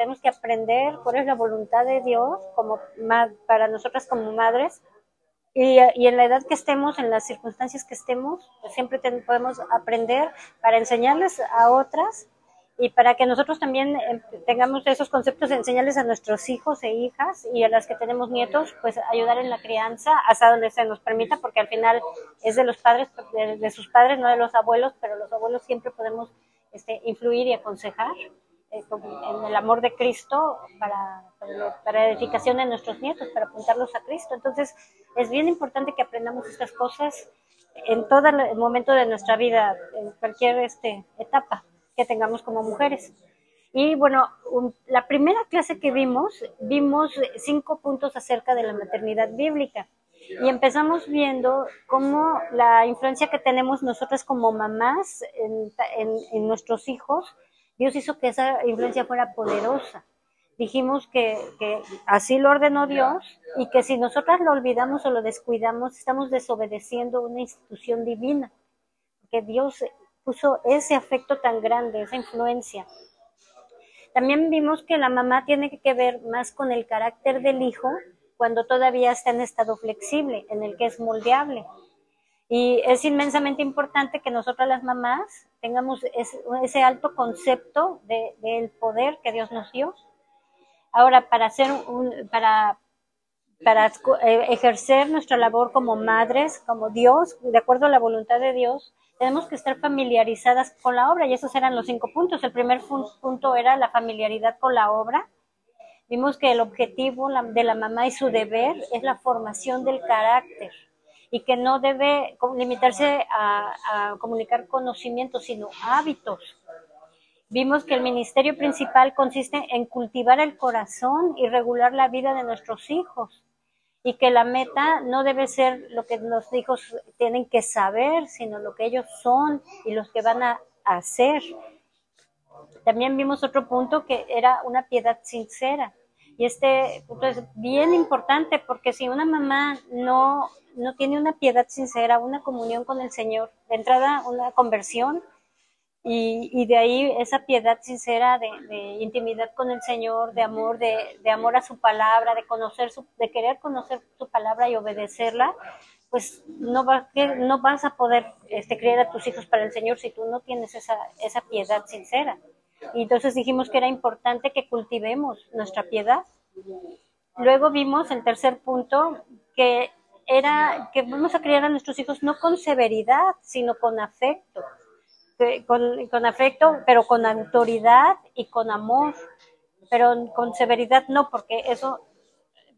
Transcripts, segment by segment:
tenemos que aprender cuál es la voluntad de Dios como para nosotras como madres. Y, en la edad que estemos, en las circunstancias que estemos, pues siempre podemos aprender para enseñarles a otras y para que nosotros también eh, tengamos esos conceptos, enseñarles a nuestros hijos e hijas y a las que tenemos nietos, pues ayudar en la crianza hasta donde se nos permita, porque al final es de los padres, de, sus padres, no de los abuelos, pero los abuelos siempre podemos este, influir y aconsejar en el amor de Cristo para, para, edificación de nuestros nietos, para apuntarlos a Cristo. Entonces, es bien importante que aprendamos estas cosas en todo el momento de nuestra vida, en cualquier este, etapa que tengamos como mujeres. Y bueno, la primera clase que vimos, vimos cinco puntos acerca de la maternidad bíblica. Y empezamos viendo cómo la influencia que tenemos nosotras como mamás en, en nuestros hijos Dios hizo que esa influencia fuera poderosa. Dijimos que, así lo ordenó Dios y que si nosotras lo olvidamos o lo descuidamos, estamos desobedeciendo una institución divina, que Dios puso ese afecto tan grande, esa influencia. También vimos que la mamá tiene que ver más con el carácter del hijo cuando todavía está en estado flexible, en el que es moldeable. Y es inmensamente importante que nosotras las mamás tengamos ese, alto concepto del poder que Dios nos dio. Ahora, para, hacer un, para, para eh, ejercer nuestra labor como madres, como Dios, de acuerdo a la voluntad de Dios, tenemos que estar familiarizadas con la obra y esos eran los cinco puntos. El primer punto era la familiaridad con la obra. Vimos que el objetivo de la mamá y su deber es la formación del carácter y que no debe limitarse a, comunicar conocimientos, sino hábitos. Vimos que el ministerio principal consiste en cultivar el corazón y regular la vida de nuestros hijos y que la meta no debe ser lo que los hijos tienen que saber, sino lo que ellos son y los que van a hacer. También vimos otro punto que era una piedad sincera. Y este punto es bien importante porque si una mamá no no tiene una piedad sincera, una comunión con el Señor, de entrada una conversión y, de ahí esa piedad sincera de, intimidad con el Señor, de amor, de, amor a su palabra, de conocer su, de querer conocer su palabra y obedecerla, pues no, va, no vas a poder este, criar a tus hijos para el Señor si tú no tienes esa, esa piedad sincera. Y entonces dijimos que era importante que cultivemos nuestra piedad. Luego vimos el tercer punto, que era que vamos a criar a nuestros hijos no con severidad, sino con afecto, con, afecto, pero con autoridad y con amor, pero con severidad no, porque eso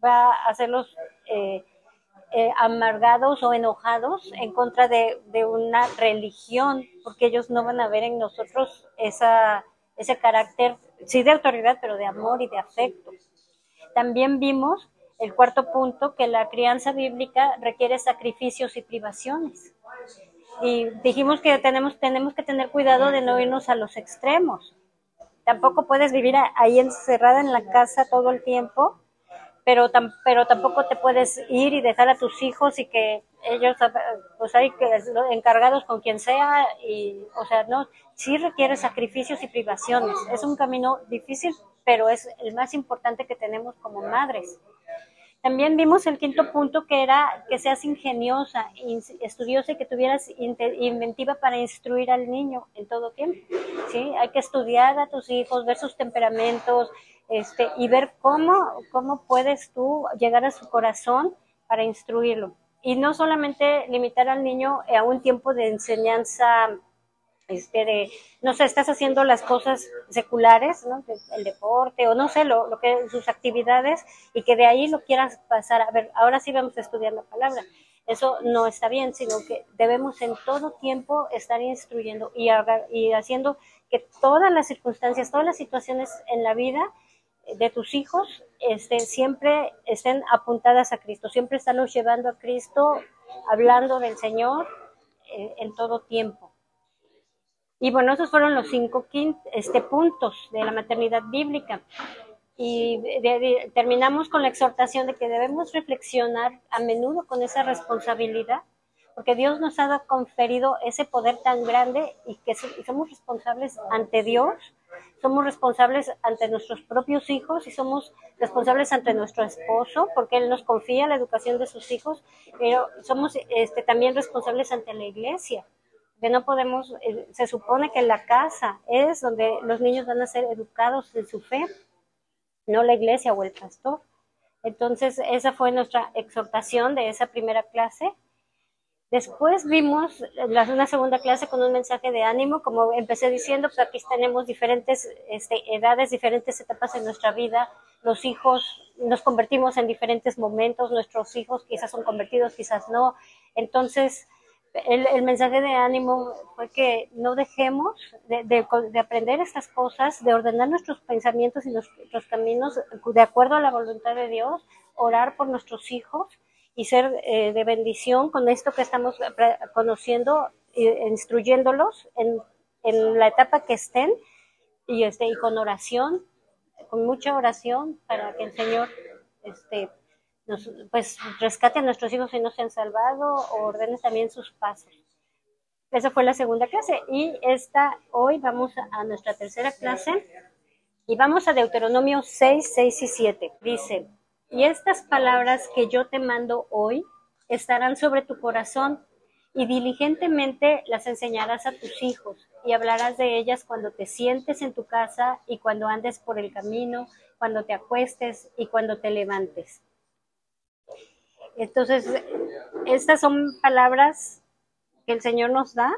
va a hacerlos eh, eh, amargados o enojados en contra de, de, una religión, porque ellos no van a ver en nosotros esa, ese carácter, sí de autoridad, pero de amor y de afecto. También vimos el cuarto punto, que la crianza bíblica requiere sacrificios y privaciones. Y dijimos que tenemos, tenemos que tener cuidado de no irnos a los extremos. Tampoco puedes vivir ahí encerrada en la casa todo el tiempo, pero, pero tampoco te puedes ir y dejar a tus hijos y que ellos, pues hay que encargados con quien sea, y, o sea, no, sí requiere sacrificios y privaciones. Es un camino difícil, pero es el más importante que tenemos como madres. También vimos el quinto punto que era que seas ingeniosa, estudiosa y que tuvieras inventiva para instruir al niño en todo tiempo. ¿sí? Hay que estudiar a tus hijos, ver sus temperamentos este, y ver cómo, cómo puedes tú llegar a su corazón para instruirlo. Y no solamente limitar al niño a un tiempo de enseñanza este, de, no sé, estás haciendo las cosas seculares, ¿no? el deporte o no sé, lo, lo que sus actividades y que de ahí lo quieras pasar a ver, ahora sí vamos a estudiar la palabra. Eso no está bien, sino que debemos en todo tiempo estar instruyendo y, y haciendo que todas las circunstancias, todas las situaciones en la vida de tus hijos este, siempre estén apuntadas a Cristo, siempre estarlos llevando a Cristo, hablando del Señor eh, en todo tiempo. Y bueno, esos fueron los cinco este, puntos de la maternidad bíblica. Y terminamos con la exhortación de que debemos reflexionar a menudo con esa responsabilidad, porque Dios nos ha conferido ese poder tan grande y que somos responsables ante Dios somos responsables ante nuestros propios hijos y somos responsables ante nuestro esposo, porque él nos confía la educación de sus hijos, pero somos este, también responsables ante la iglesia. Que no podemos, eh, se supone que la casa es donde los niños van a ser educados en su fe, no la iglesia o el pastor. Entonces, esa fue nuestra exhortación de esa primera clase. Después vimos la, una segunda clase con un mensaje de ánimo, como empecé diciendo, pues aquí tenemos diferentes este, edades, diferentes etapas en nuestra vida. Los hijos nos convertimos en diferentes momentos, nuestros hijos quizás son convertidos, quizás no. Entonces, el, mensaje de ánimo fue que no dejemos de, de, de, aprender estas cosas, de ordenar nuestros pensamientos y nuestros caminos de acuerdo a la voluntad de Dios, orar por nuestros hijos y ser eh, de bendición con esto que estamos conociendo, e instruyéndolos en, en, la etapa que estén y, este, y con oración, con mucha oración para que el Señor este, nos, pues, rescate a nuestros hijos si no se han salvado o ordene también sus pasos. Esa fue la segunda clase y esta hoy vamos a nuestra tercera clase y vamos a Deuteronomio 6, 6 y 7. Dice, y estas palabras que yo te mando hoy estarán sobre tu corazón y diligentemente las enseñarás a tus hijos y hablarás de ellas cuando te sientes en tu casa y cuando andes por el camino, cuando te acuestes y cuando te levantes. Entonces, estas son palabras que el Señor nos da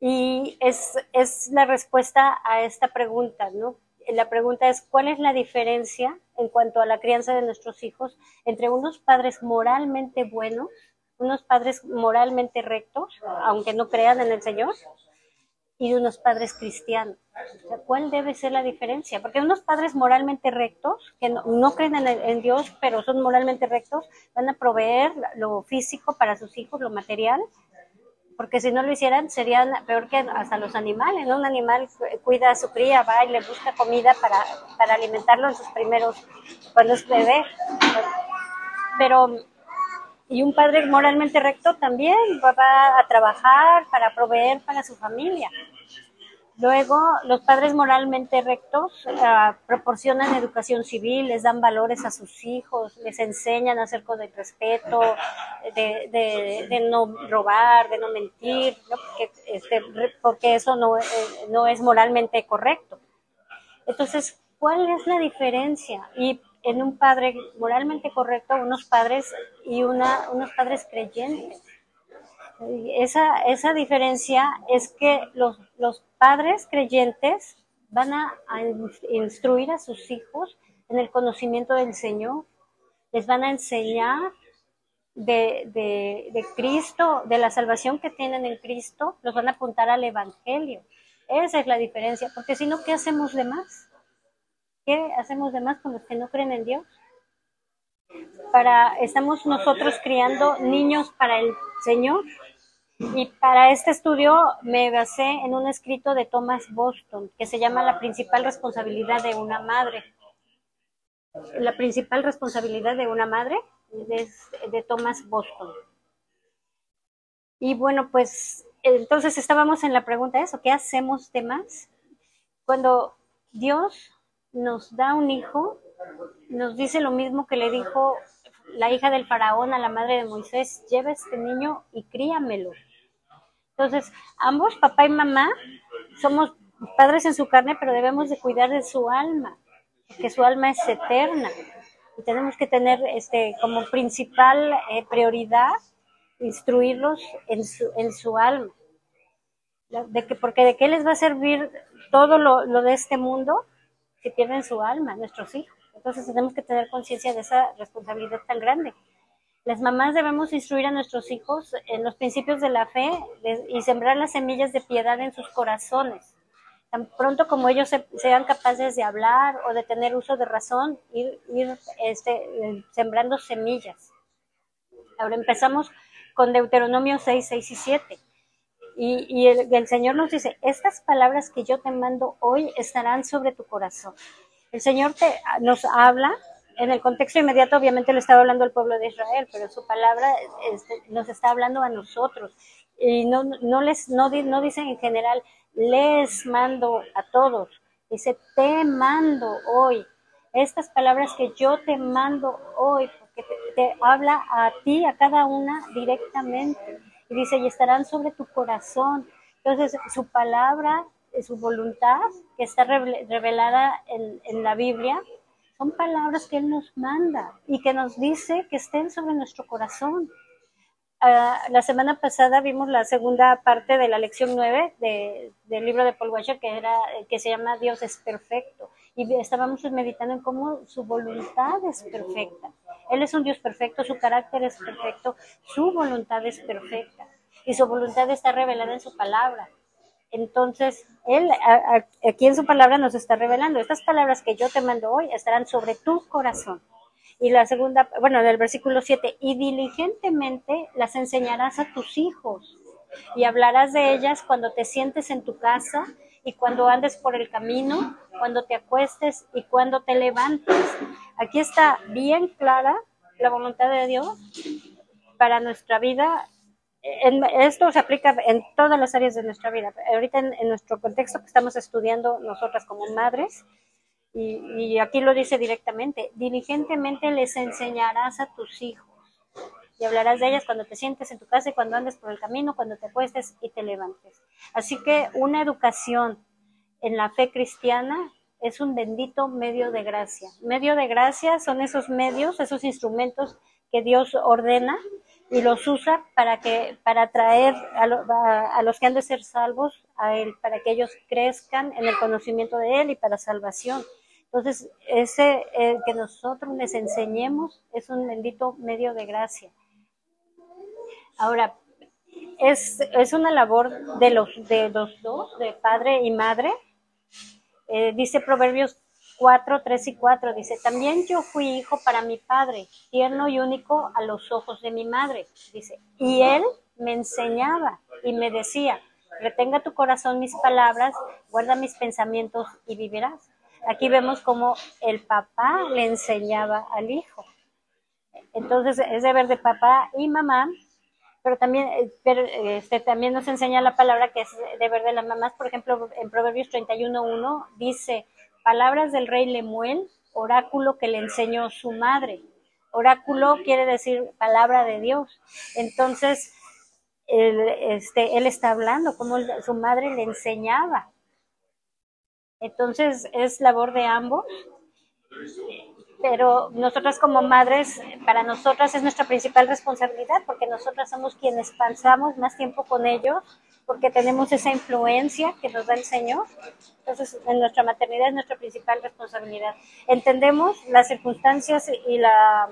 y es, es la respuesta a esta pregunta, ¿no? la pregunta es, ¿cuál es la diferencia en cuanto a la crianza de nuestros hijos entre unos padres moralmente buenos, unos padres moralmente rectos, aunque no crean en el Señor, y unos padres cristianos? ¿Cuál debe ser la diferencia? Porque unos padres moralmente rectos, que no, no creen en, en Dios, pero son moralmente rectos, van a proveer lo físico para sus hijos, lo material, porque si no lo hicieran serían peor que hasta los animales, ¿no? Un animal cuida a su cría, va y le busca comida para, para alimentarlo en sus primeros, cuando es bebé. Pero, y un padre moralmente recto también va a trabajar para proveer para su familia. Luego, los padres moralmente rectos uh, proporcionan educación civil, les dan valores a sus hijos, les enseñan acerca del respeto, de, de, de, no robar, de no mentir. Porque, este, porque, eso no, eh, no es moralmente correcto. Entonces, ¿cuál es la diferencia? Y en un padre moralmente correcto, unos padres y una, unos padres creyentes. Esa, esa diferencia es que los, los padres creyentes van a, instruir a sus hijos en el conocimiento del Señor, les van a enseñar de, de, de, Cristo, de la salvación que tienen en Cristo, los van a apuntar al Evangelio. Esa es la diferencia, porque si no, ¿qué hacemos de más? ¿Qué hacemos de más con los que no creen en Dios? Para, estamos nosotros criando niños para el Señor, y para este estudio me basé en un escrito de Thomas Boston que se llama La principal responsabilidad de una madre. La principal responsabilidad de una madre es de Thomas Boston. Y bueno, pues entonces estábamos en la pregunta de eso, ¿qué hacemos de más? Cuando Dios nos da un hijo, nos dice lo mismo que le dijo la hija del faraón a la madre de Moisés, lleva este niño y críamelo. Entonces, ambos, papá y mamá, somos padres en su carne, pero debemos de cuidar de su alma, porque su alma es eterna. Y tenemos que tener este como principal eh, prioridad instruirlos en su, en su alma. De que, porque de qué les va a servir todo lo, lo de este mundo si pierden su alma, nuestros hijos. Entonces tenemos que tener conciencia de esa responsabilidad tan grande. Las mamás debemos instruir a nuestros hijos en los principios de la fe y sembrar las semillas de piedad en sus corazones. Tan pronto como ellos sean capaces de hablar o de tener uso de razón, ir, ir este, sembrando semillas. Ahora empezamos con Deuteronomio 6, 6 y 7. Y, el, Señor nos dice, estas palabras que yo te mando hoy estarán sobre tu corazón. El Señor te, nos habla en el contexto inmediato obviamente le estaba hablando al pueblo de Israel, pero su palabra este, nos está hablando a nosotros. y no, no les, no, no dicen en general, les mando a todos, dice, te mando hoy. Estas palabras que yo te mando hoy, porque te, habla a ti, a cada una directamente. Y dice, y estarán sobre tu corazón. Entonces, su palabra, su voluntad, que está revelada en, en la Biblia, son palabras que Él nos manda y que nos dice que estén sobre nuestro corazón. Ah, la semana pasada vimos la segunda parte de la lección 9 del libro de Paul Washer que, era, que se llama Dios es perfecto. Y estábamos meditando en cómo su voluntad es perfecta. Él es un Dios perfecto, su carácter es perfecto, su voluntad es perfecta. Y su voluntad está revelada en su palabra. Entonces, Él aquí en su palabra nos está revelando, estas palabras que yo te mando hoy estarán sobre tu corazón y la segunda, bueno, del versículo 7, y diligentemente las enseñarás a tus hijos y hablarás de ellas cuando te sientes en tu casa y cuando andes por el camino, cuando te acuestes y cuando te levantes. Aquí está bien clara la voluntad de Dios para nuestra vida. esto se aplica en todas las áreas de nuestra vida. Ahorita en nuestro contexto que estamos estudiando nosotras como madres, y, aquí lo dice directamente, diligentemente les enseñarás a tus hijos y hablarás de ellas cuando te sientes en tu casa y cuando andes por el camino, cuando te acuestes y te levantes. Así que una educación en la fe cristiana es un bendito medio de gracia. Medio de gracia son esos medios, esos instrumentos que Dios ordena y los usa para que para a, los que han de ser salvos a él, para que ellos crezcan en el conocimiento de él y para salvación. Entonces, ese que nosotros les enseñemos es un bendito medio de gracia. Ahora, es, es una labor de los, de los dos, de padre y madre. Eh, dice Proverbios 4, 3 y 4, dice, también yo fui hijo para mi padre, tierno y único a los ojos de mi madre, dice, y él me enseñaba y me decía, retenga tu corazón mis palabras, guarda mis pensamientos y vivirás. Aquí vemos cómo el papá le enseñaba al hijo. Entonces es deber de papá y mamá, pero también, eh, este, también nos enseña la palabra que es deber de las mamás. Por ejemplo, en Proverbios 31.1 dice, palabras del rey Lemuel, oráculo que le enseñó su madre. Oráculo quiere decir palabra de Dios. Entonces, él, este, él está hablando como su madre le enseñaba. Entonces es labor de ambos, pero nosotras como madres, para nosotras es nuestra principal responsabilidad porque nosotras somos quienes pasamos más tiempo con ellos, porque tenemos esa influencia que nos da el Señor. Entonces, en nuestra maternidad es nuestra principal responsabilidad. Entendemos las circunstancias y la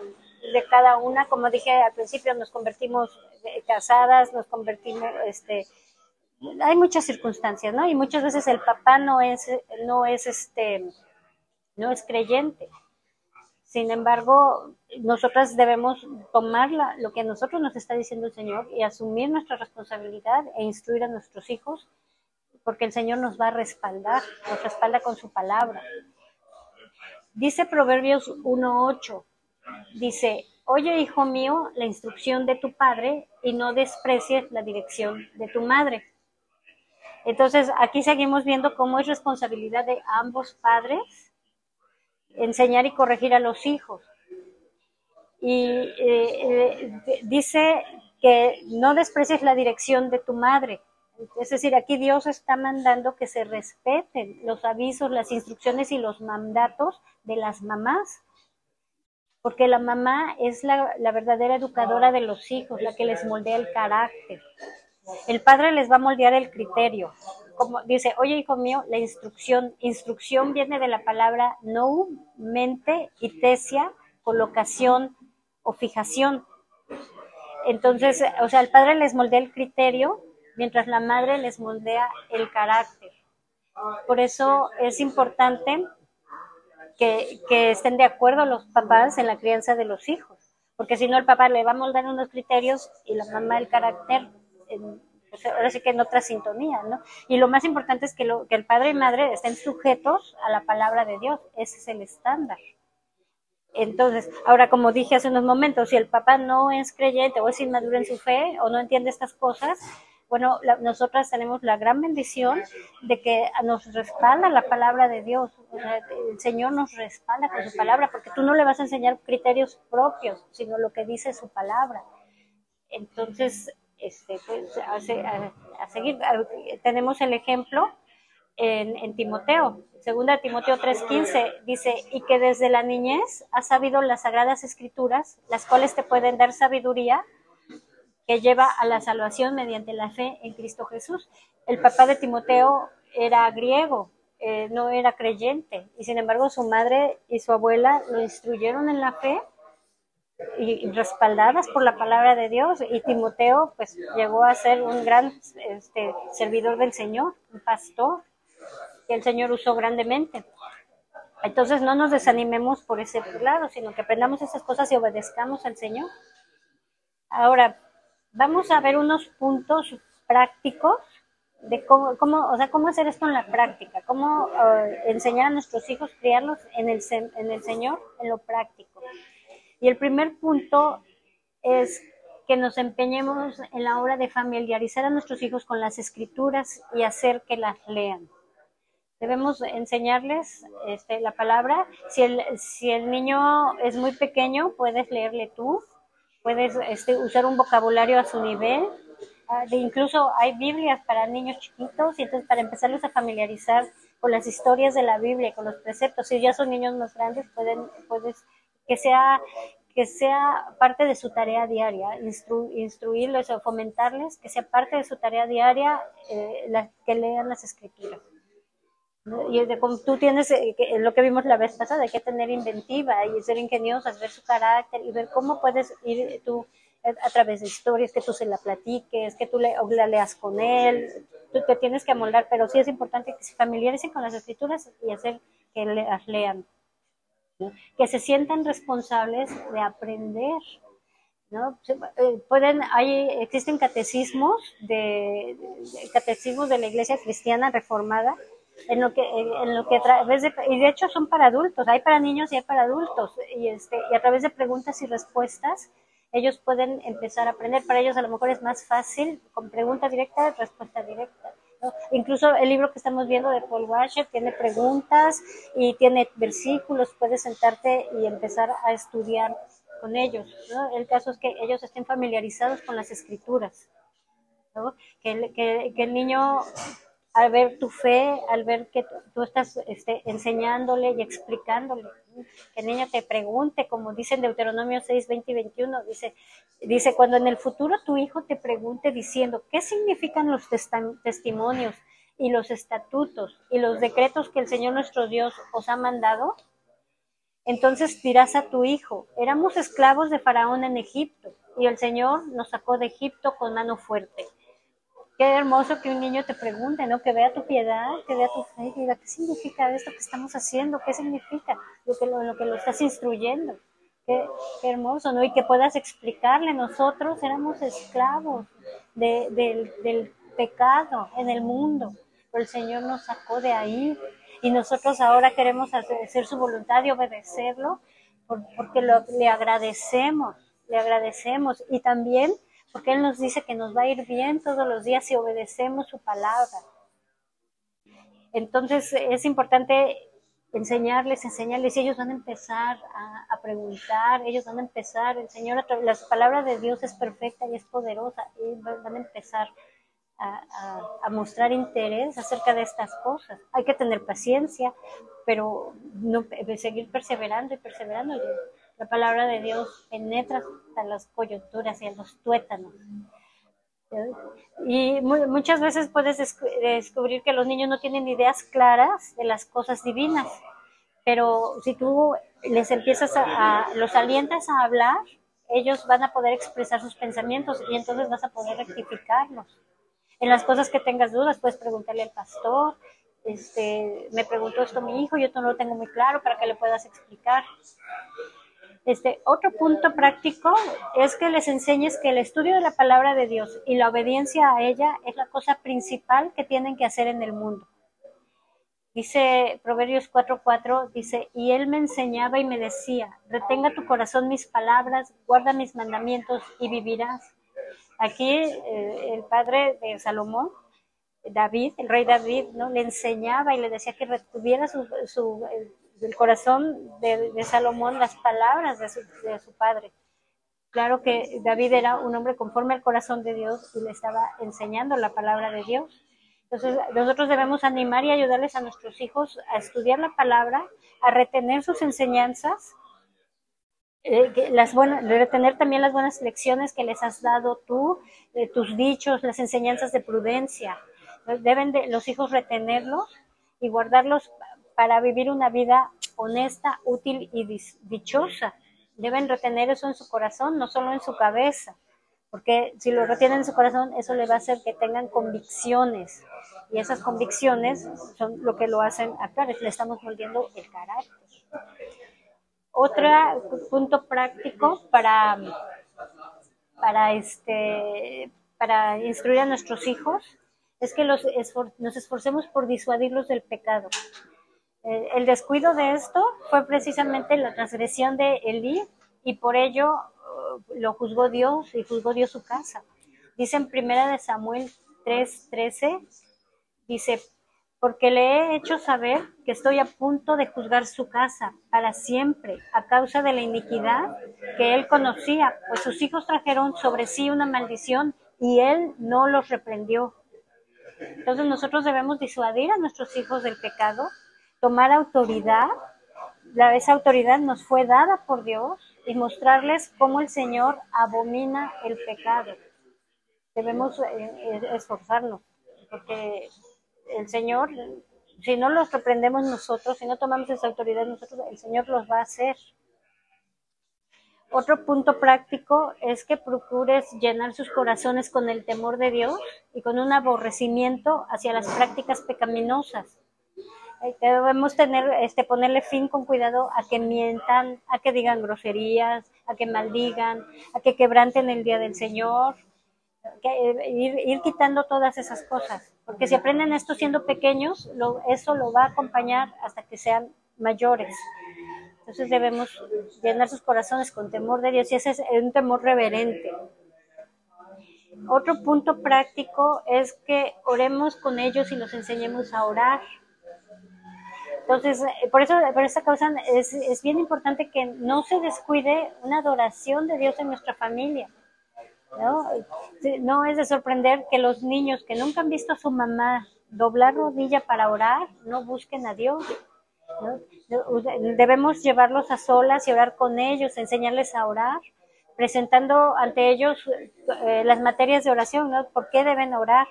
de cada una, como dije al principio, nos convertimos casadas, nos convertimos, este, hay muchas circunstancias, ¿no? Y muchas veces el papá no es, no es este, no es creyente. Sin embargo, nosotras debemos tomar lo que a nosotros nos está diciendo el Señor y asumir nuestra responsabilidad e instruir a nuestros hijos, porque el Señor nos va a respaldar, nos respalda con su palabra. Dice Proverbios 1.8, dice, oye hijo mío la instrucción de tu padre y no desprecies la dirección de tu madre entonces, aquí seguimos viendo cómo es responsabilidad de ambos padres enseñar y corregir a los hijos. Y eh, eh, dice que no desprecies la dirección de tu madre. Es decir, aquí Dios está mandando que se respeten los avisos, las instrucciones y los mandatos de las mamás. Porque la mamá es la, la verdadera educadora de los hijos, la que les moldea el carácter. El padre les va a moldear el criterio. Como dice, oye hijo mío, la instrucción, instrucción viene de la palabra no, mente y tesia, colocación o fijación. Entonces, o sea, el padre les moldea el criterio, mientras la madre les moldea el carácter. Por eso es importante que, que, estén de acuerdo los papás en la crianza de los hijos, porque si no el papá le va a moldear unos criterios y la mamá el carácter pues ahora sí que en otra sintonía, ¿no? Y lo más importante es que, el padre y madre estén sujetos a la palabra de Dios, ese es el estándar. Entonces, ahora como dije hace unos momentos, si el papá no es creyente o es inmaduro en su fe o no entiende estas cosas, Bueno, nosotras tenemos la gran bendición de que nos respalda la palabra de Dios. el Señor nos respalda con su palabra, porque tú no le vas a enseñar criterios propios, sino lo que dice su palabra. Entonces, este, pues, a, seguir, tenemos el ejemplo en, Timoteo. Segunda Timoteo 3:15 dice, y que desde la niñez has sabido las sagradas escrituras, las cuales te pueden dar sabiduría que lleva a la salvación mediante la fe en Cristo Jesús. El papá de Timoteo era griego, eh, no era creyente, y sin embargo su madre y su abuela lo instruyeron en la fe y, respaldadas por la palabra de Dios, y Timoteo pues llegó a ser un gran este, servidor del Señor, un pastor, que el Señor usó grandemente. Entonces no nos desanimemos por ese lado, sino que aprendamos esas cosas y obedezcamos al Señor. Ahora, vamos a ver unos puntos prácticos de cómo, cómo, o sea, cómo hacer esto en la práctica, cómo eh, enseñar a nuestros hijos, criarlos en el, en el Señor, en lo práctico. Y el primer punto es que nos empeñemos en la hora de familiarizar a nuestros hijos con las escrituras y hacer que las lean. Debemos enseñarles este, la palabra. Si el, si el niño es muy pequeño, puedes leerle tú, puedes este, usar un vocabulario a su nivel. Ah, de incluso hay Biblias para niños chiquitos y entonces para empezarlos a familiarizar con las historias de la Biblia, con los preceptos. Si ya son niños más grandes, pueden, puedes que sea que sea parte de su tarea diaria, instruirles o fomentarles que sea parte de su tarea diaria eh, la, que lean las escrituras. Y de, como tú tienes eh, lo que vimos la vez pasada, hay que tener inventiva y ser ingeniosa, ver su carácter y ver cómo puedes ir tú a, través de historias, que tú se la platiques, que tú le, la leas con él, tú te tienes que amoldar, pero sí es importante que se familiaricen con las escrituras y hacer que las lean, que se sientan responsables de aprender. ¿no? Eh, pueden, hay, existen catecismos de, de, catecismos de la Iglesia Cristiana Reformada en lo que en lo que a través de y de hecho son para adultos hay para niños y hay para adultos y este y a través de preguntas y respuestas ellos pueden empezar a aprender para ellos a lo mejor es más fácil con pregunta directa respuesta directa incluso el libro que estamos viendo de Paul Washer tiene preguntas y tiene versículos puedes sentarte y empezar a estudiar con ellos el caso es que ellos estén familiarizados con las escrituras que, que, que el niño al ver tu fe, al ver que tú estás este, enseñándole y explicándole. Que el niño te pregunte, como dice en Deuteronomio 6, 20 y 21, dice, dice, cuando en el futuro tu hijo te pregunte diciendo, ¿qué significan los testimonios y los estatutos y los decretos que el Señor nuestro Dios os ha mandado? Entonces dirás a tu hijo, éramos esclavos de Faraón en Egipto y el Señor nos sacó de Egipto con mano fuerte Qué hermoso que un niño te pregunte, ¿no? Que vea tu piedad, que vea tu fe, que diga, ¿qué significa esto que estamos haciendo? ¿Qué significa lo que lo, que lo estás instruyendo? Qué, hermoso, ¿no? Y que puedas explicarle, nosotros éramos esclavos del pecado en el mundo, pero el Señor nos sacó de ahí y nosotros ahora queremos hacer su voluntad y obedecerlo porque le agradecemos, le agradecemos y también porque Él nos dice que nos va a ir bien todos los días si obedecemos su palabra. Entonces es importante enseñarles, enseñarles, y ellos van a empezar a, preguntar, ellos van a empezar, el Señor, la palabra de Dios es perfecta y es poderosa, y van a empezar a, mostrar interés acerca de estas cosas. Hay que tener paciencia, pero no, seguir perseverando y perseverando. La palabra de Dios penetra hasta las coyunturas y a los tuétanos. Y muchas veces puedes descubrir que los niños no tienen ideas claras de las cosas divinas, pero si tú les empiezas a, los alientas a hablar, ellos van a poder expresar sus pensamientos y entonces vas a poder rectificarlos. En las cosas que tengas dudas, puedes preguntarle al pastor, este, me preguntó esto mi hijo, yo no lo tengo muy claro para que le puedas explicar. Este, otro punto práctico es que les enseñes que el estudio de la palabra de Dios y la obediencia a ella es la cosa principal que tienen que hacer en el mundo. Dice Proverbios 4:4, dice, y él me enseñaba y me decía, retenga tu corazón mis palabras, guarda mis mandamientos y vivirás. Aquí eh, el padre de Salomón, David, el rey David, ¿no? le enseñaba y le decía que retuviera su, su, el corazón de, Salomón las palabras de su, padre. Claro que David era un hombre conforme al corazón de Dios y le estaba enseñando la palabra de Dios. Entonces, nosotros debemos animar y ayudarles a nuestros hijos a estudiar la palabra, a retener sus enseñanzas, eh, las buenas, retener también las buenas lecciones que les has dado tú, tus dichos, las enseñanzas de prudencia. Deben de, los hijos retenerlos y guardarlos para vivir una vida honesta, útil y dichosa. Deben retener eso en su corazón, no solo en su cabeza porque si lo retienen en su corazón, eso le va a hacer que tengan convicciones, y esas convicciones son lo que lo hacen actuar, le estamos moldeando el carácter. Otro punto práctico para, para, este, para instruir a nuestros hijos es que los nos esforcemos por disuadirlos del pecado. El descuido de esto fue precisamente la transgresión de Elí y por ello lo juzgó Dios y juzgó Dios su casa. Dice en primera de Samuel 3:13, dice, porque le he hecho saber que estoy a punto de juzgar su casa para siempre a causa de la iniquidad que él conocía, pues sus hijos trajeron sobre sí una maldición y él no los reprendió. Entonces nosotros debemos disuadir a nuestros hijos del pecado, tomar autoridad. La, esa autoridad nos fue dada por Dios y mostrarles cómo el Señor abomina el pecado. Debemos eh, eh, esforzarnos, porque el Señor, si no los reprendemos nosotros, si no tomamos esa autoridad nosotros, el Señor los va a hacer. Otro punto práctico es que procures llenar sus corazones con el temor de Dios y con un aborrecimiento hacia las prácticas pecaminosas. Eh, debemos tener, este, ponerle fin con cuidado a que mientan, a que digan groserías, a que maldigan, a que quebranten el día del Señor, eh, ir, ir, quitando todas esas cosas, porque si aprenden esto siendo pequeños, lo, eso lo va a acompañar hasta que sean mayores. Entonces debemos llenar sus corazones con temor de Dios y ese es un temor reverente. Otro punto práctico es que oremos con ellos y los enseñemos a orar. Entonces, eh, por eso, por esta causa es, bien importante que no se descuide una adoración de Dios en nuestra familia. ¿no? es de sorprender que los niños que nunca han visto a su mamá doblar rodilla para orar, no busquen a Dios. Debemos llevarlos a solas y orar con ellos, enseñarles a orar, presentando ante ellos eh, las materias de oración, ¿no? ¿Por qué deben orar?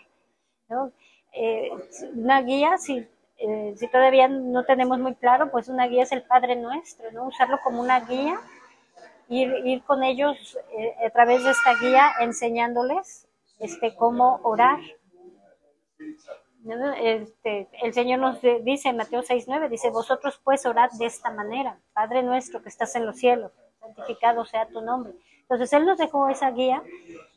¿no? Eh, una guía, si eh, si todavía no tenemos muy claro, pues una guía es el Padre Nuestro, ¿no? Usarlo como una guía, ir, ir con ellos eh, a través de esta guía enseñándoles este, cómo orar. Este, el Señor nos dice en Mateo 6.9, dice, vosotros pues orad de esta manera, Padre nuestro que estás en los cielos, santificado sea tu nombre. Entonces Él nos dejó esa guía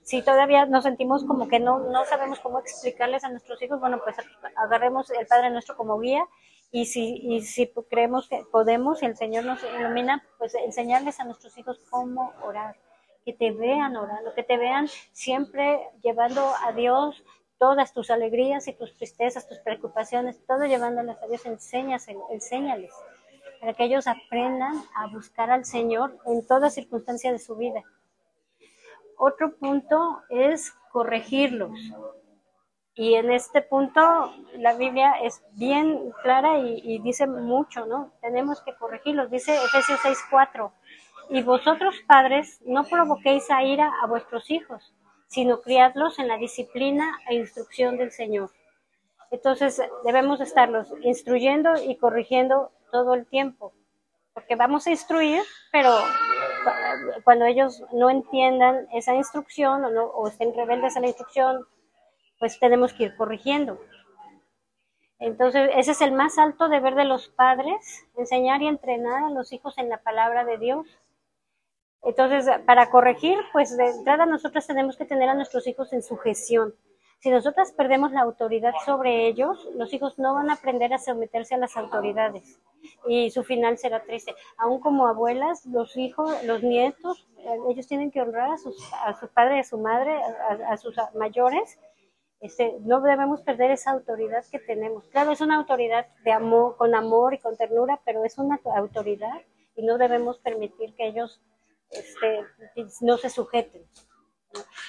si todavía nos sentimos como que no, no sabemos cómo explicarles a nuestros hijos, bueno, pues agarremos el Padre Nuestro como guía y si, y si creemos que podemos y el Señor nos ilumina, pues enseñarles a nuestros hijos cómo orar, que te vean orando, que te vean siempre llevando a Dios todas tus alegrías y tus tristezas, tus preocupaciones, todo llevándolas a Dios, enséñales, para que ellos aprendan a buscar al Señor en toda circunstancia de su vida. Otro punto es corregirlos. Y en este punto la Biblia es bien clara y, dice mucho, ¿no? Tenemos que corregirlos. Dice Efesios 6:4. Y vosotros padres no provoquéis a ira a vuestros hijos, sino criadlos en la disciplina e instrucción del Señor. Entonces debemos estarlos instruyendo y corrigiendo todo el tiempo, porque vamos a instruir, pero cuando ellos no entiendan esa instrucción o, no, o estén rebeldes a la instrucción, pues tenemos que ir corrigiendo. Entonces, ese es el más alto deber de los padres, enseñar y entrenar a los hijos en la palabra de Dios. Entonces, para corregir, pues de entrada nosotros tenemos que tener a nuestros hijos en sujeción. Si nosotras perdemos la autoridad sobre ellos, los hijos no van a aprender a someterse a las autoridades y su final será triste. Aún como abuelas, los hijos, los nietos, eh, ellos tienen que honrar a, sus, a su padre y a su madre, a, sus mayores. Este, no debemos perder esa autoridad que tenemos. Claro, es una autoridad de amor, con amor y con ternura, pero es una autoridad y no debemos permitir que ellos este, no se sujeten.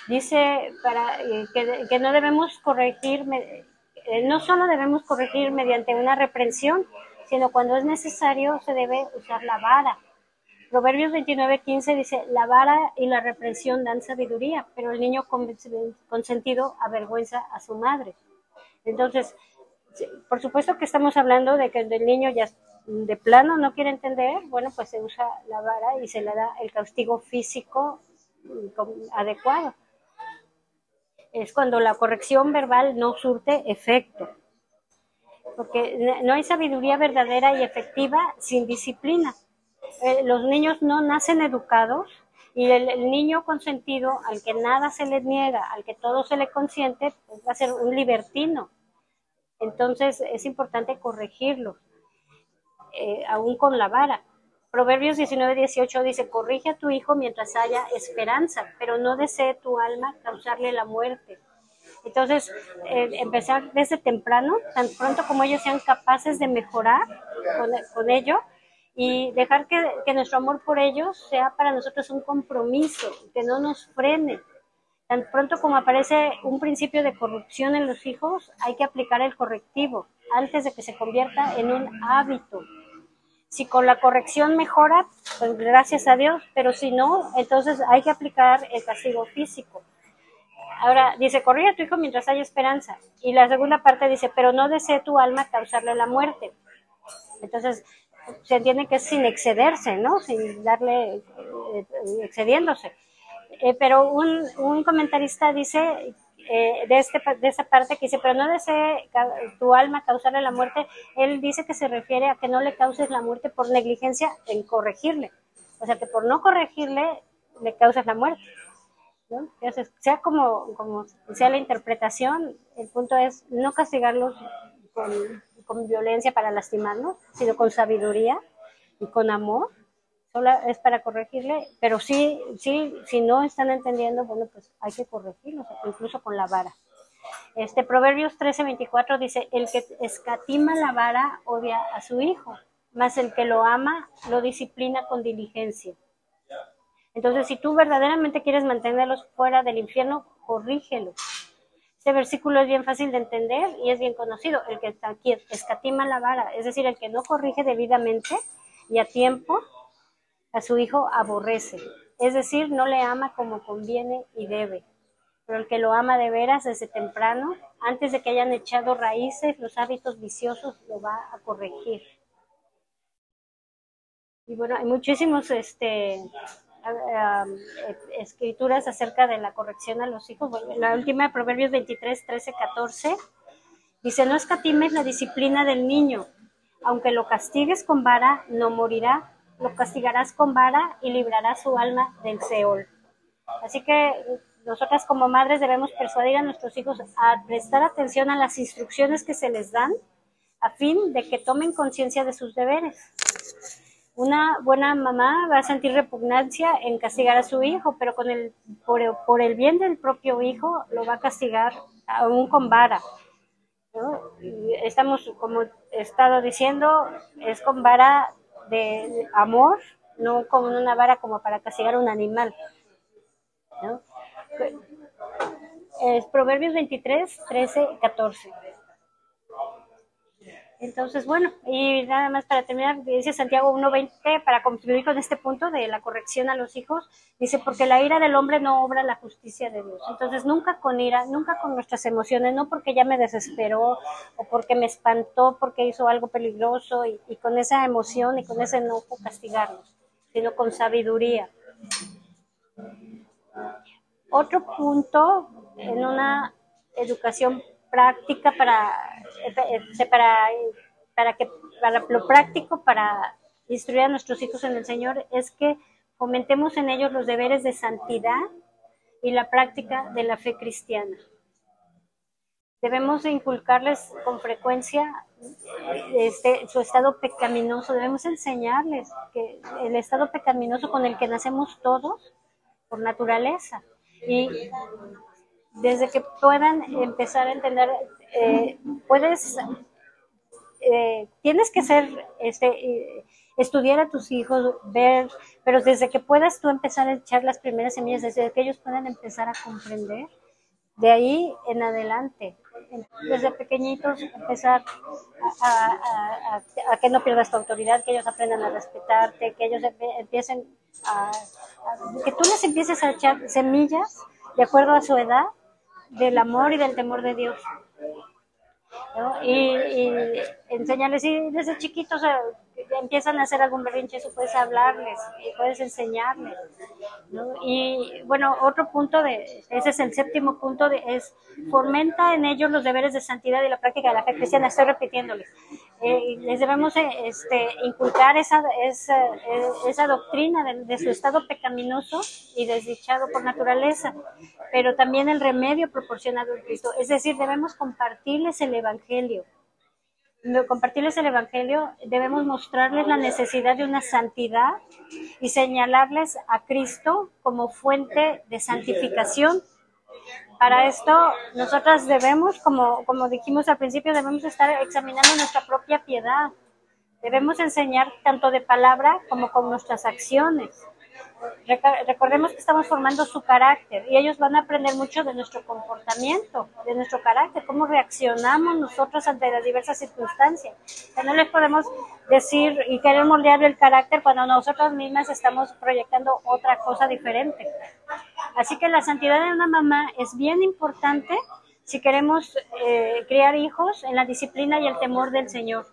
Dice para, eh, que, no debemos corregir, eh, no solo debemos corregir mediante una reprensión, sino cuando es necesario se debe usar la vara. Proverbios 29:15 dice, la vara y la reprensión dan sabiduría, pero el niño consentido avergüenza a su madre. Entonces, por supuesto que estamos hablando de que el niño ya de plano no quiere entender, bueno, pues se usa la vara y se le da el castigo físico adecuado. Es cuando la corrección verbal no surte efecto, porque no hay sabiduría verdadera y efectiva sin disciplina. Eh, los niños no nacen educados y el, niño consentido, al que nada se le niega, al que todo se le consiente, pues va a ser un libertino. Entonces es importante corregirlo, eh, aún con la vara. Proverbios 19, 18 dice, corrige a tu hijo mientras haya esperanza, pero no desee tu alma causarle la muerte. Entonces, eh, empezar desde temprano, tan pronto como ellos sean capaces de mejorar con, ello y dejar que, que, nuestro amor por ellos sea para nosotros un compromiso, que no nos frene. Tan pronto como aparece un principio de corrupción en los hijos, hay que aplicar el correctivo antes de que se convierta en un hábito. Si con la corrección mejora, pues gracias a Dios, pero si no, entonces hay que aplicar el castigo físico. Ahora dice, corrige a tu hijo mientras haya esperanza. Y la segunda parte dice, pero no desee tu alma causarle la muerte. Entonces, se entiende que es sin excederse, ¿no? Sin darle, eh, excediéndose. Eh, pero un, un comentarista dice eh, de, este, de esa parte que dice, pero no desee tu alma causarle la muerte, él dice que se refiere a que no le causes la muerte por negligencia en corregirle. O sea, que por no corregirle le causas la muerte. ¿no? Entonces, sea como, como sea la interpretación, el punto es no castigarlos con, con violencia para lastimarnos, sino con sabiduría y con amor solo es para corregirle, pero sí, sí, si no están entendiendo, bueno, pues hay que corregirlos, incluso con la vara. Este Proverbios 13:24 dice, el que escatima la vara odia a su hijo, mas el que lo ama lo disciplina con diligencia. Entonces, si tú verdaderamente quieres mantenerlos fuera del infierno, corrígelo. Este versículo es bien fácil de entender y es bien conocido. El que escatima la vara, es decir, el que no corrige debidamente y a tiempo, a su hijo aborrece, es decir, no le ama como conviene y debe. Pero el que lo ama de veras desde temprano, antes de que hayan echado raíces, los hábitos viciosos lo va a corregir. Y bueno, hay muchísimos este, escrituras acerca de la corrección a los hijos. la última, Proverbios 23, 13, 14, dice, no escatimes la disciplina del niño, aunque lo castigues con vara, no morirá, lo castigarás con vara y librarás su alma del Seol. Así que nosotras como madres debemos persuadir a nuestros hijos a prestar atención a las instrucciones que se les dan a fin de que tomen conciencia de sus deberes. Una buena mamá va a sentir repugnancia en castigar a su hijo, pero con el, por, el bien del propio hijo lo va a castigar aún con vara. Estamos, como he estado diciendo, es con vara de amor, no como una vara como para castigar a un animal. Es Proverbios 23, 13, 14. Entonces, bueno, y nada más para terminar, dice Santiago 1.20, para concluir con este punto de la corrección a los hijos, dice, porque la ira del hombre no obra la justicia de Dios. Entonces, nunca con ira, nunca con nuestras emociones, no porque ya me desesperó o porque me espantó, porque hizo algo peligroso y, y con esa emoción y con ese enojo castigarlos, sino con sabiduría. Otro punto en una educación práctica para, este, para, para, que, para lo práctico, para instruir a nuestros hijos en el Señor, es que fomentemos en ellos los deberes de santidad y la práctica de la fe cristiana. debemos inculcarles con frecuencia este, su estado pecaminoso, debemos enseñarles que el estado pecaminoso con el que nacemos todos por naturaleza y desde que puedan empezar a entender, eh, puedes, eh, tienes que ser, este, eh, estudiar a tus hijos, ver, pero desde que puedas tú empezar a echar las primeras semillas, desde que ellos puedan empezar a comprender, de ahí en adelante, desde pequeñitos empezar a, que no pierdas tu autoridad, que ellos aprendan a respetarte, que ellos empiecen a, que tú les empieces a echar semillas de acuerdo a su edad del amor y del temor de Dios. Y, y, enseñarles, y desde chiquitos empiezan a hacer algún berrinche, eso puedes hablarles, puedes enseñarles. Y bueno, otro punto, de ese es el séptimo punto, de, es fomenta en ellos los deberes de santidad y la práctica de la fe cristiana. Estoy repitiéndoles. Eh, les debemos eh, este, inculcar esa, esa, eh, esa doctrina de, de, su estado pecaminoso y desdichado por naturaleza, pero también el remedio proporcionado en Cristo. Es decir, debemos compartirles el Evangelio compartirles el Evangelio, debemos mostrarles la necesidad de una santidad y señalarles a Cristo como fuente de santificación. Para esto, nosotras debemos, como, como dijimos al principio, debemos estar examinando nuestra propia piedad. Debemos enseñar tanto de palabra como con nuestras acciones. Recordemos que estamos formando su carácter y ellos van a aprender mucho de nuestro comportamiento, de nuestro carácter, cómo reaccionamos nosotros ante las diversas circunstancias. Que no les podemos decir y querer moldear el carácter cuando nosotros mismas estamos proyectando otra cosa diferente. Así que la santidad de una mamá es bien importante si queremos eh, criar hijos en la disciplina y el temor del Señor.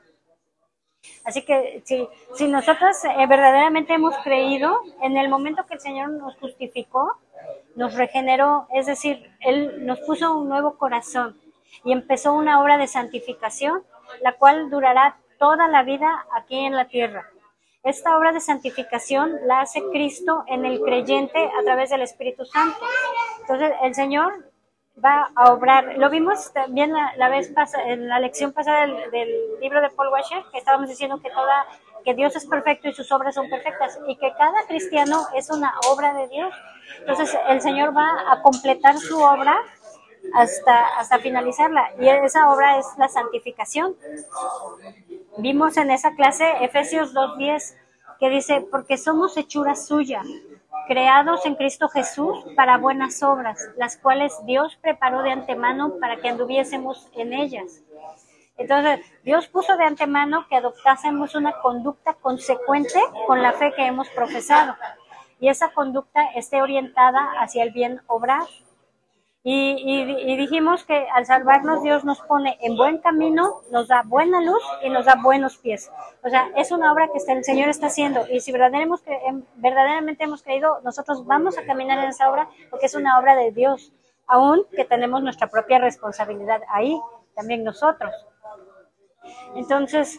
Así que si, si nosotros eh, verdaderamente hemos creído, en el momento que el Señor nos justificó, nos regeneró, es decir, Él nos puso un nuevo corazón y empezó una obra de santificación, la cual durará toda la vida aquí en la tierra. Esta obra de santificación la hace Cristo en el creyente a través del Espíritu Santo. Entonces, el Señor va a obrar. Lo vimos también la, vez pasada, en la lección pasada del, libro de Paul Washer, que estábamos diciendo que toda que Dios es perfecto y sus obras son perfectas y que cada cristiano es una obra de Dios. Entonces el Señor va a completar su obra hasta, hasta finalizarla y esa obra es la santificación. Vimos en esa clase Efesios 2.10 que dice, porque somos hechura suya, creados en Cristo Jesús para buenas obras, las cuales Dios preparó de antemano para que anduviésemos en ellas. Entonces, Dios puso de antemano que adoptásemos una conducta consecuente con la fe que hemos profesado y esa conducta esté orientada hacia el bien obrar. Y, dijimos que al salvarnos Dios nos pone en buen camino, nos da buena luz y nos da buenos pies. O sea, es una obra que el Señor está haciendo y si verdaderamente, em, verdaderamente hemos creído, nosotros vamos a caminar en esa obra porque es una obra de Dios, aún que tenemos nuestra propia responsabilidad ahí, también nosotros. Entonces,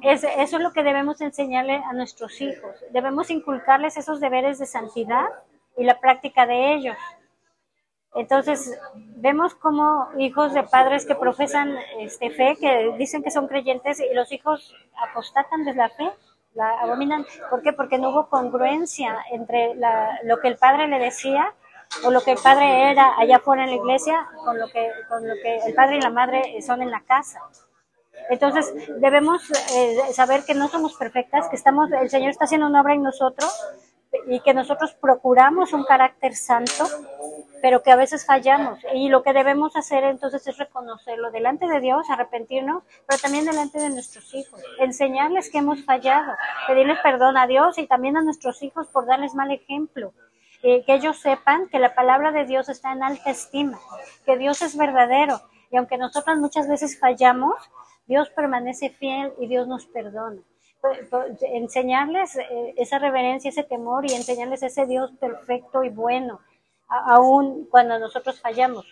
eso es lo que debemos enseñarle a nuestros hijos. Debemos inculcarles esos deberes de santidad y la práctica de ellos. Entonces, vemos como hijos de padres que profesan este, fe, que dicen que son creyentes y los hijos apostatan de la fe, la abominan. ¿Por qué? Porque no hubo congruencia entre lo que el padre le decía o lo que el padre era allá afuera en la iglesia con lo que, con lo que el padre y la madre son en la casa. Entonces, debemos eh, saber que no somos perfectas, que estamos, el Señor está haciendo una obra en nosotros y que nosotros procuramos un carácter santo, pero que a veces fallamos. Y lo que debemos hacer entonces es reconocerlo delante de Dios, arrepentirnos, pero también delante de nuestros hijos, enseñarles que hemos fallado, pedirles perdón a Dios y también a nuestros hijos por darles mal ejemplo. Eh, que ellos sepan que la palabra de Dios está en alta estima, que Dios es verdadero. Y aunque nosotros muchas veces fallamos, Dios permanece fiel y Dios nos perdona. Pues, pues, enseñarles eh, esa reverencia, ese temor y enseñarles ese Dios perfecto y bueno, aún cuando nosotros fallamos.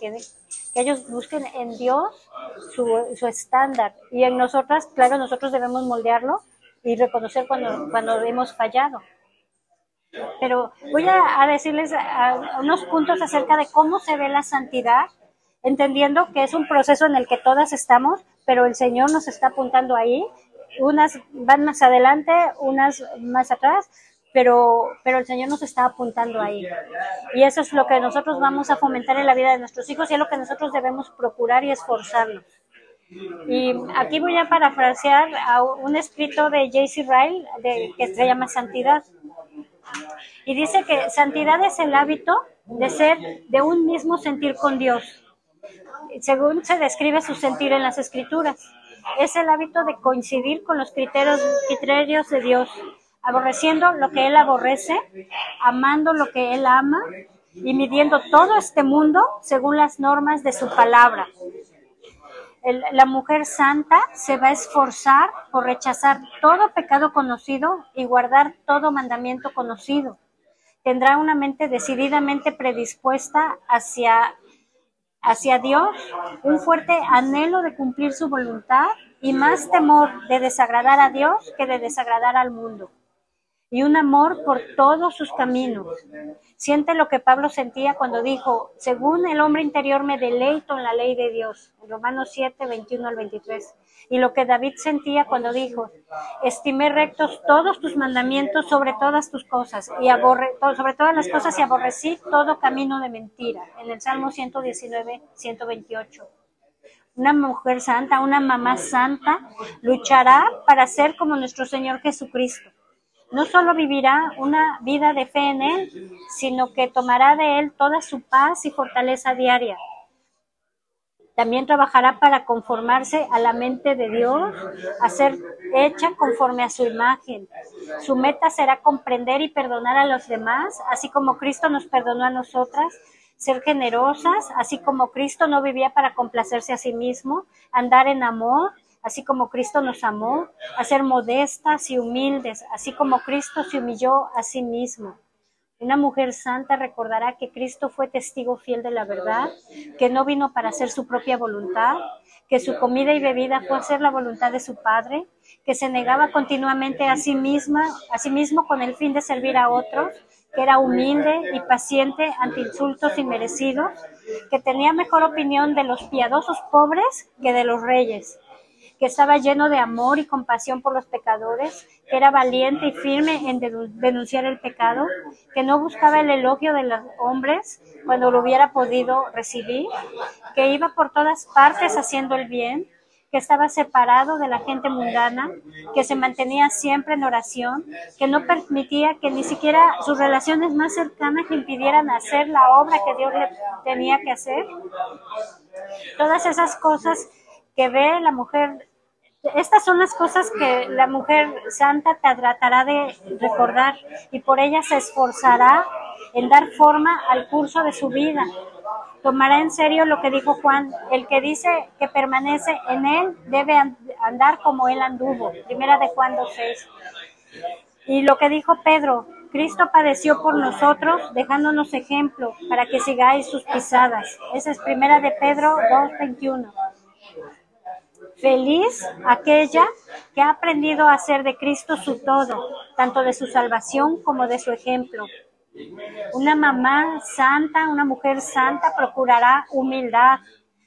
Que, ellos busquen en Dios su, estándar y en nosotras, claro, nosotros debemos moldearlo y reconocer cuando, cuando hemos fallado. Pero voy a, decirles unos puntos acerca de cómo se ve la santidad entendiendo que es un proceso en el que todas estamos, pero el Señor nos está apuntando ahí. Unas van más adelante, unas más atrás, pero, pero el Señor nos está apuntando ahí. Y eso es lo que nosotros vamos a fomentar en la vida de nuestros hijos y es lo que nosotros debemos procurar y esforzarnos. Y aquí voy a parafrasear a un escrito de J.C. Ryle de, que se llama Santidad. Y dice que santidad es el hábito de ser de un mismo sentir con Dios, según se describe su sentir en las escrituras. Es el hábito de coincidir con los criterios, criterios de Dios, aborreciendo lo que Él aborrece, amando lo que Él ama y midiendo todo este mundo según las normas de su palabra la mujer santa se va a esforzar por rechazar todo pecado conocido y guardar todo mandamiento conocido. Tendrá una mente decididamente predispuesta hacia, hacia Dios, un fuerte anhelo de cumplir su voluntad y más temor de desagradar a Dios que de desagradar al mundo y un amor por todos sus caminos. Siente lo que Pablo sentía cuando dijo, según el hombre interior me deleito en la ley de Dios, Romanos 7, 21 al 23. Y lo que David sentía cuando dijo, estimé rectos todos tus mandamientos sobre todas tus cosas, y aborre, sobre todas las cosas y aborrecí todo camino de mentira, en el Salmo 119, 128 una mujer santa, una mamá santa, luchará para ser como nuestro Señor Jesucristo no solo vivirá una vida de fe en Él, sino que tomará de Él toda su paz y fortaleza diaria. También trabajará para conformarse a la mente de Dios, a ser hecha conforme a su imagen. Su meta será comprender y perdonar a los demás, así como Cristo nos perdonó a nosotras, ser generosas, así como Cristo no vivía para complacerse a sí mismo, andar en amor, así como Cristo nos amó, a ser modestas y humildes, así como Cristo se humilló a sí mismo. Una mujer santa recordará que Cristo fue testigo fiel de la verdad, que no vino para hacer su propia voluntad, que su comida y bebida fue hacer la voluntad de su Padre, que se negaba continuamente a sí misma, a sí mismo con el fin de servir a otros, que era humilde y paciente ante insultos inmerecidos, que tenía mejor opinión de los piadosos pobres que de los reyes, que estaba lleno de amor y compasión por los pecadores, que era valiente y firme en denunciar el pecado, que no buscaba el elogio de los hombres cuando lo hubiera podido recibir, que iba por todas partes haciendo el bien, que estaba separado de la gente mundana, que se mantenía siempre en oración, que no permitía que ni siquiera sus relaciones más cercanas le impidieran hacer la obra que Dios le tenía que hacer. Todas esas cosas que ve la mujer. Estas son las cosas que la mujer santa tratará de recordar y por ella se esforzará en dar forma al curso de su vida. Tomará en serio lo que dijo Juan, el que dice que permanece en él debe andar como él anduvo. Primera de Juan 2.6. Y lo que dijo Pedro, Cristo padeció por nosotros, dejándonos ejemplo para que sigáis sus pisadas. Esa es primera de Pedro 2.21. Feliz aquella que ha aprendido a hacer de Cristo su todo, tanto de su salvación como de su ejemplo. Una mamá santa, una mujer santa procurará humildad,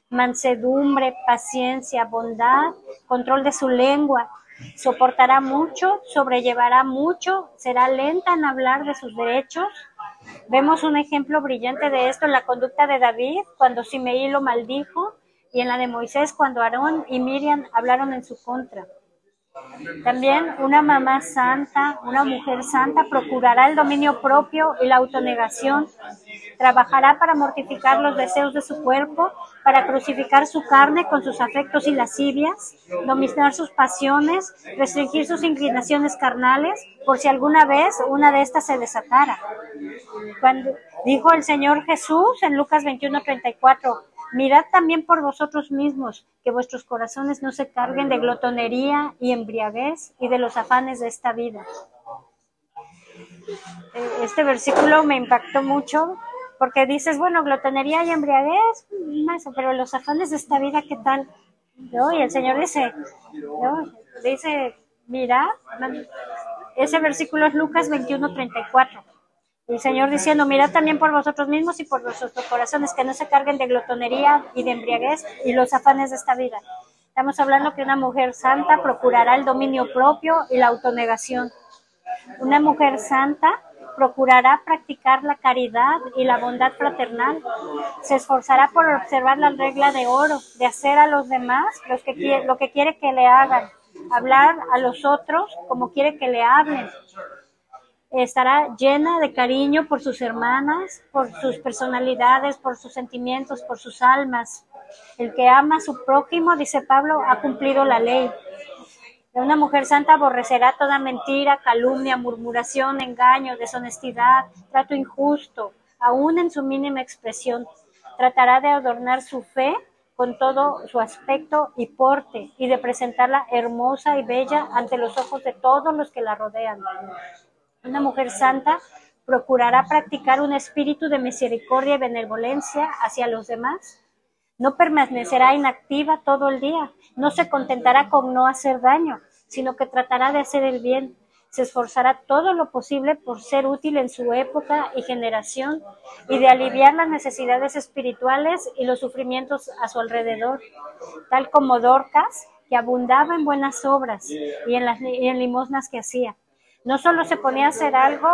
mansedumbre, paciencia, bondad, control de su lengua, soportará mucho, sobrellevará mucho, será lenta en hablar de sus derechos. Vemos un ejemplo brillante de esto en la conducta de David cuando Simeí lo maldijo y en la de Moisés cuando Aarón y Miriam hablaron en su contra. También una mamá santa, una mujer santa procurará el dominio propio y la autonegación. Trabajará para mortificar los deseos de su cuerpo, para crucificar su carne con sus afectos y lascivias, dominar sus pasiones, restringir sus inclinaciones carnales, por si alguna vez una de estas se desatara. Cuando dijo el Señor Jesús en Lucas 21:34, Mirad también por vosotros mismos, que vuestros corazones no se carguen de glotonería y embriaguez y de los afanes de esta vida. Eh, este versículo me impactó mucho porque dices, bueno, glotonería y embriaguez, pero los afanes de esta vida, ¿qué tal? Y el Señor dice, dice, mira, ese versículo es Lucas 21, 34. El Señor diciendo, mirad también por vosotros mismos y por vuestros corazones, que no se carguen de glotonería y de embriaguez y los afanes de esta vida. Estamos hablando que una mujer santa procurará el dominio propio y la autonegación. Una mujer santa procurará practicar la caridad y la bondad fraternal. Se esforzará por observar la regla de oro, de hacer a los demás que, lo que quiere que le hagan, hablar a los otros como quiere que le hablen, estará llena de cariño por sus hermanas, por sus personalidades, por sus sentimientos, por sus almas. El que ama a su prójimo, dice Pablo, ha cumplido la ley. Una mujer santa aborrecerá toda mentira, calumnia, murmuración, engaño, deshonestidad, trato injusto, aún en su mínima expresión. Tratará de adornar su fe con todo su aspecto y porte y de presentarla hermosa y bella ante los ojos de todos los que la rodean. Una mujer santa procurará practicar un espíritu de misericordia y benevolencia hacia los demás. No permanecerá inactiva todo el día, no se contentará con no hacer daño, sino que tratará de hacer el bien. Se esforzará todo lo posible por ser útil en su época y generación y de aliviar las necesidades espirituales y los sufrimientos a su alrededor, tal como Dorcas, que abundaba en buenas obras y en las limosnas que hacía no solo se ponía a hacer algo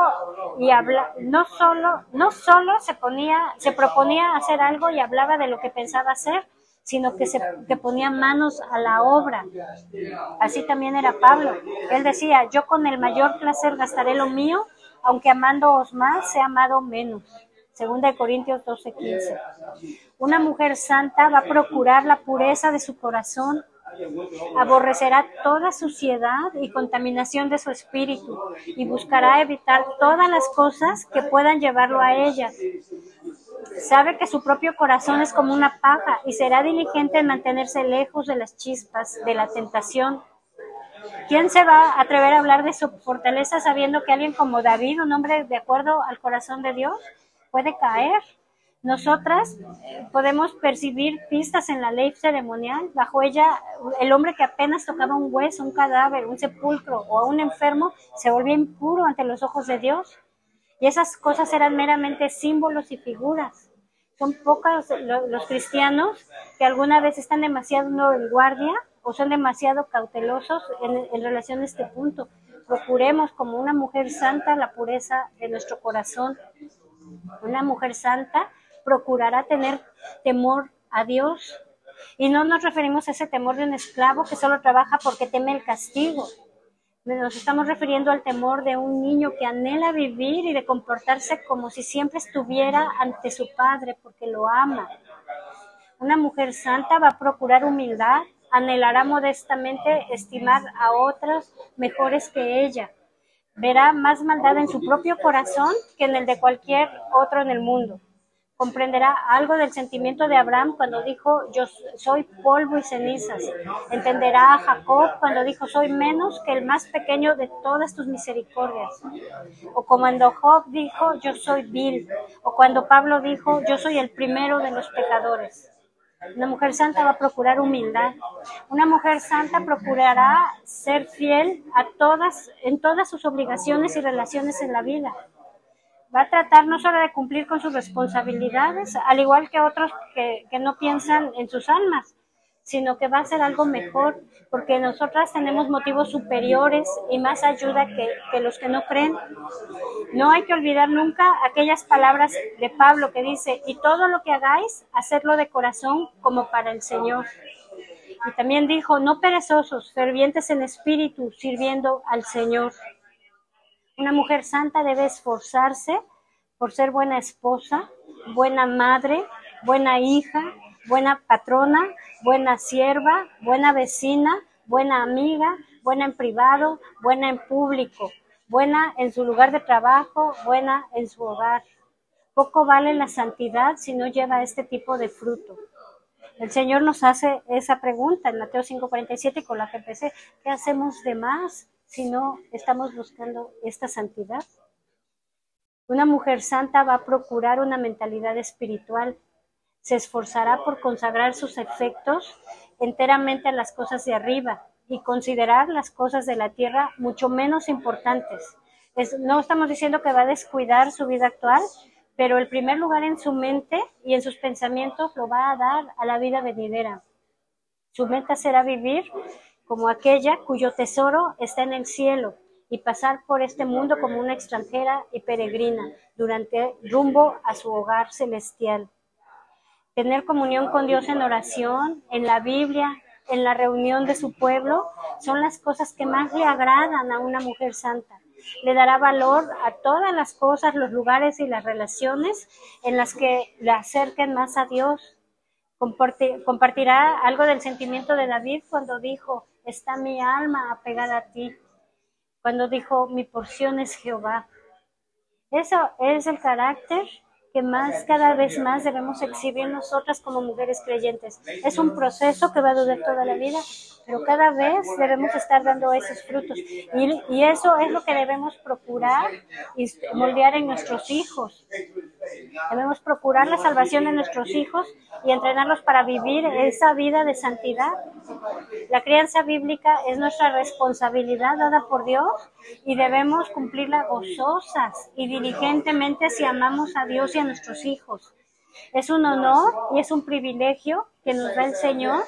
y habla, no solo, no solo se ponía, se proponía hacer algo y hablaba de lo que pensaba hacer, sino que se ponía manos a la obra. Así también era Pablo. Él decía, yo con el mayor placer gastaré lo mío, aunque amándoos más, sea amado menos. Segunda de Corintios 12:15. Una mujer santa va a procurar la pureza de su corazón Aborrecerá toda suciedad y contaminación de su espíritu y buscará evitar todas las cosas que puedan llevarlo a ella. Sabe que su propio corazón es como una paja y será diligente en mantenerse lejos de las chispas, de la tentación. ¿Quién se va a atrever a hablar de su fortaleza sabiendo que alguien como David, un hombre de acuerdo al corazón de Dios, puede caer? Nosotras eh, podemos percibir pistas en la ley ceremonial. Bajo ella, el hombre que apenas tocaba un hueso, un cadáver, un sepulcro o a un enfermo se volvía impuro ante los ojos de Dios. Y esas cosas eran meramente símbolos y figuras. Son pocos los cristianos que alguna vez están demasiado en guardia o son demasiado cautelosos en, en relación a este punto. Procuremos como una mujer santa la pureza de nuestro corazón. Una mujer santa procurará tener temor a Dios. Y no nos referimos a ese temor de un esclavo que solo trabaja porque teme el castigo. Nos estamos refiriendo al temor de un niño que anhela vivir y de comportarse como si siempre estuviera ante su padre porque lo ama. Una mujer santa va a procurar humildad, anhelará modestamente estimar a otras mejores que ella. Verá más maldad en su propio corazón que en el de cualquier otro en el mundo comprenderá algo del sentimiento de Abraham cuando dijo, yo soy polvo y cenizas. Entenderá a Jacob cuando dijo, soy menos que el más pequeño de todas tus misericordias. O cuando Job dijo, yo soy vil. O cuando Pablo dijo, yo soy el primero de los pecadores. Una mujer santa va a procurar humildad. Una mujer santa procurará ser fiel a todas, en todas sus obligaciones y relaciones en la vida va a tratar no solo de cumplir con sus responsabilidades, al igual que otros que, no piensan en sus almas, sino que va a hacer algo mejor, porque nosotras tenemos motivos superiores y más ayuda que, que, los que no creen. No hay que olvidar nunca aquellas palabras de Pablo que dice, y todo lo que hagáis, hacerlo de corazón como para el Señor. Y también dijo, no perezosos, fervientes en espíritu, sirviendo al Señor. Una mujer santa debe esforzarse por ser buena esposa, buena madre, buena hija, buena patrona, buena sierva, buena vecina, buena amiga, buena en privado, buena en público, buena en su lugar de trabajo, buena en su hogar. Poco vale la santidad si no lleva este tipo de fruto. El Señor nos hace esa pregunta en Mateo 5:47 con la que empecé. ¿Qué hacemos de más? Si no estamos buscando esta santidad. Una mujer santa va a procurar una mentalidad espiritual, se esforzará por consagrar sus efectos enteramente a las cosas de arriba y considerar las cosas de la tierra mucho menos importantes. no estamos diciendo que va a descuidar su vida actual, pero el primer lugar en su mente y en sus pensamientos lo va a dar a la vida venidera. Su meta será vivir como aquella cuyo tesoro está en el cielo y pasar por este mundo como una extranjera y peregrina durante rumbo a su hogar celestial. Tener comunión con Dios en oración, en la Biblia, en la reunión de su pueblo, son las cosas que más le agradan a una mujer santa. Le dará valor a todas las cosas, los lugares y las relaciones en las que le acerquen más a Dios. compartirá algo del sentimiento de David cuando dijo, está mi alma apegada a ti. Cuando dijo, mi porción es Jehová. Eso es el carácter que más, cada vez más debemos exhibir nosotras como mujeres creyentes. Es un proceso que va a durar toda la vida, pero cada vez debemos estar dando esos frutos. Y, y eso es lo que debemos procurar y moldear en nuestros hijos. Debemos procurar la salvación de nuestros hijos y entrenarlos para vivir esa vida de santidad. La crianza bíblica es nuestra responsabilidad dada por Dios y debemos cumplirla gozosas y diligentemente si amamos a Dios a nuestros hijos. Es un honor y es un privilegio que nos da el Señor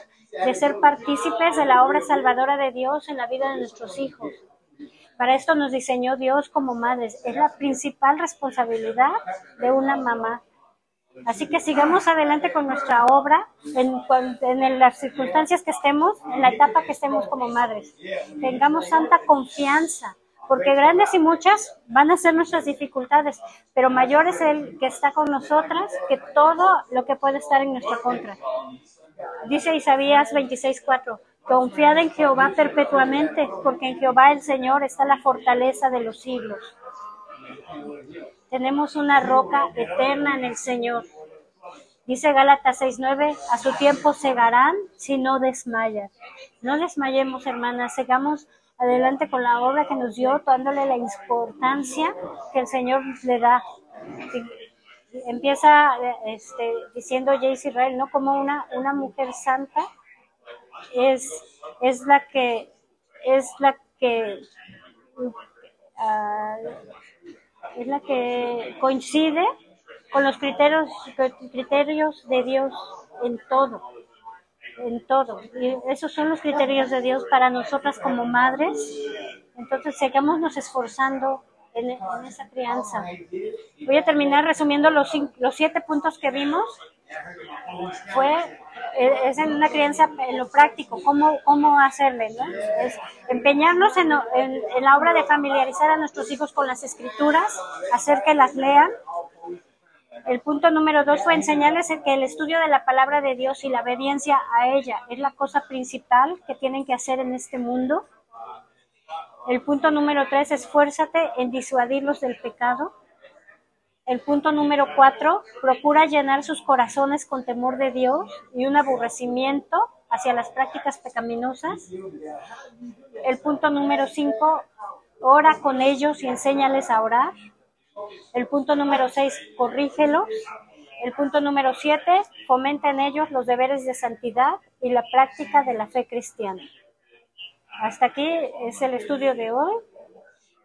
de ser partícipes de la obra salvadora de Dios en la vida de nuestros hijos. Para esto nos diseñó Dios como madres. Es la principal responsabilidad de una mamá. Así que sigamos adelante con nuestra obra en, en, las circunstancias que estemos, en la etapa que estemos como madres. Tengamos santa confianza, porque grandes y muchas van a ser nuestras dificultades, pero mayor es el que está con nosotras que todo lo que puede estar en nuestra contra. Dice Isaías 26:4. Confiad en Jehová perpetuamente, porque en Jehová el Señor está la fortaleza de los siglos. Tenemos una roca eterna en el Señor. Dice Gálatas 6:9, a su tiempo segarán si no desmayan. No desmayemos, hermanas, sigamos adelante con la obra que nos dio, dándole la importancia que el Señor le da. Empieza este, diciendo Jace Israel, ¿no? Como una, una mujer santa es, es la que es la que uh, es la que coincide con los criterios criterios de Dios en todo en todo y esos son los criterios de Dios para nosotras como madres entonces sigámonos esforzando en, en, esa crianza. Voy a terminar resumiendo los, los siete puntos que vimos. Fue es en una crianza en lo práctico, cómo, cómo hacerle, ¿no? Es empeñarnos en, en, la obra de familiarizar a nuestros hijos con las escrituras, hacer que las lean. El punto número dos fue enseñarles que el estudio de la palabra de Dios y la obediencia a ella es la cosa principal que tienen que hacer en este mundo. El punto número tres, esfuérzate en disuadirlos del pecado. El punto número cuatro, procura llenar sus corazones con temor de Dios y un aborrecimiento hacia las prácticas pecaminosas. El punto número cinco, ora con ellos y enséñales a orar. El punto número seis, corrígelos. El punto número siete, fomenta en ellos los deberes de santidad y la práctica de la fe cristiana. Hasta aquí es el estudio de hoy.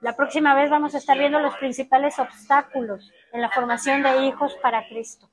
La próxima vez vamos a estar viendo los principales obstáculos en la formación de hijos para Cristo.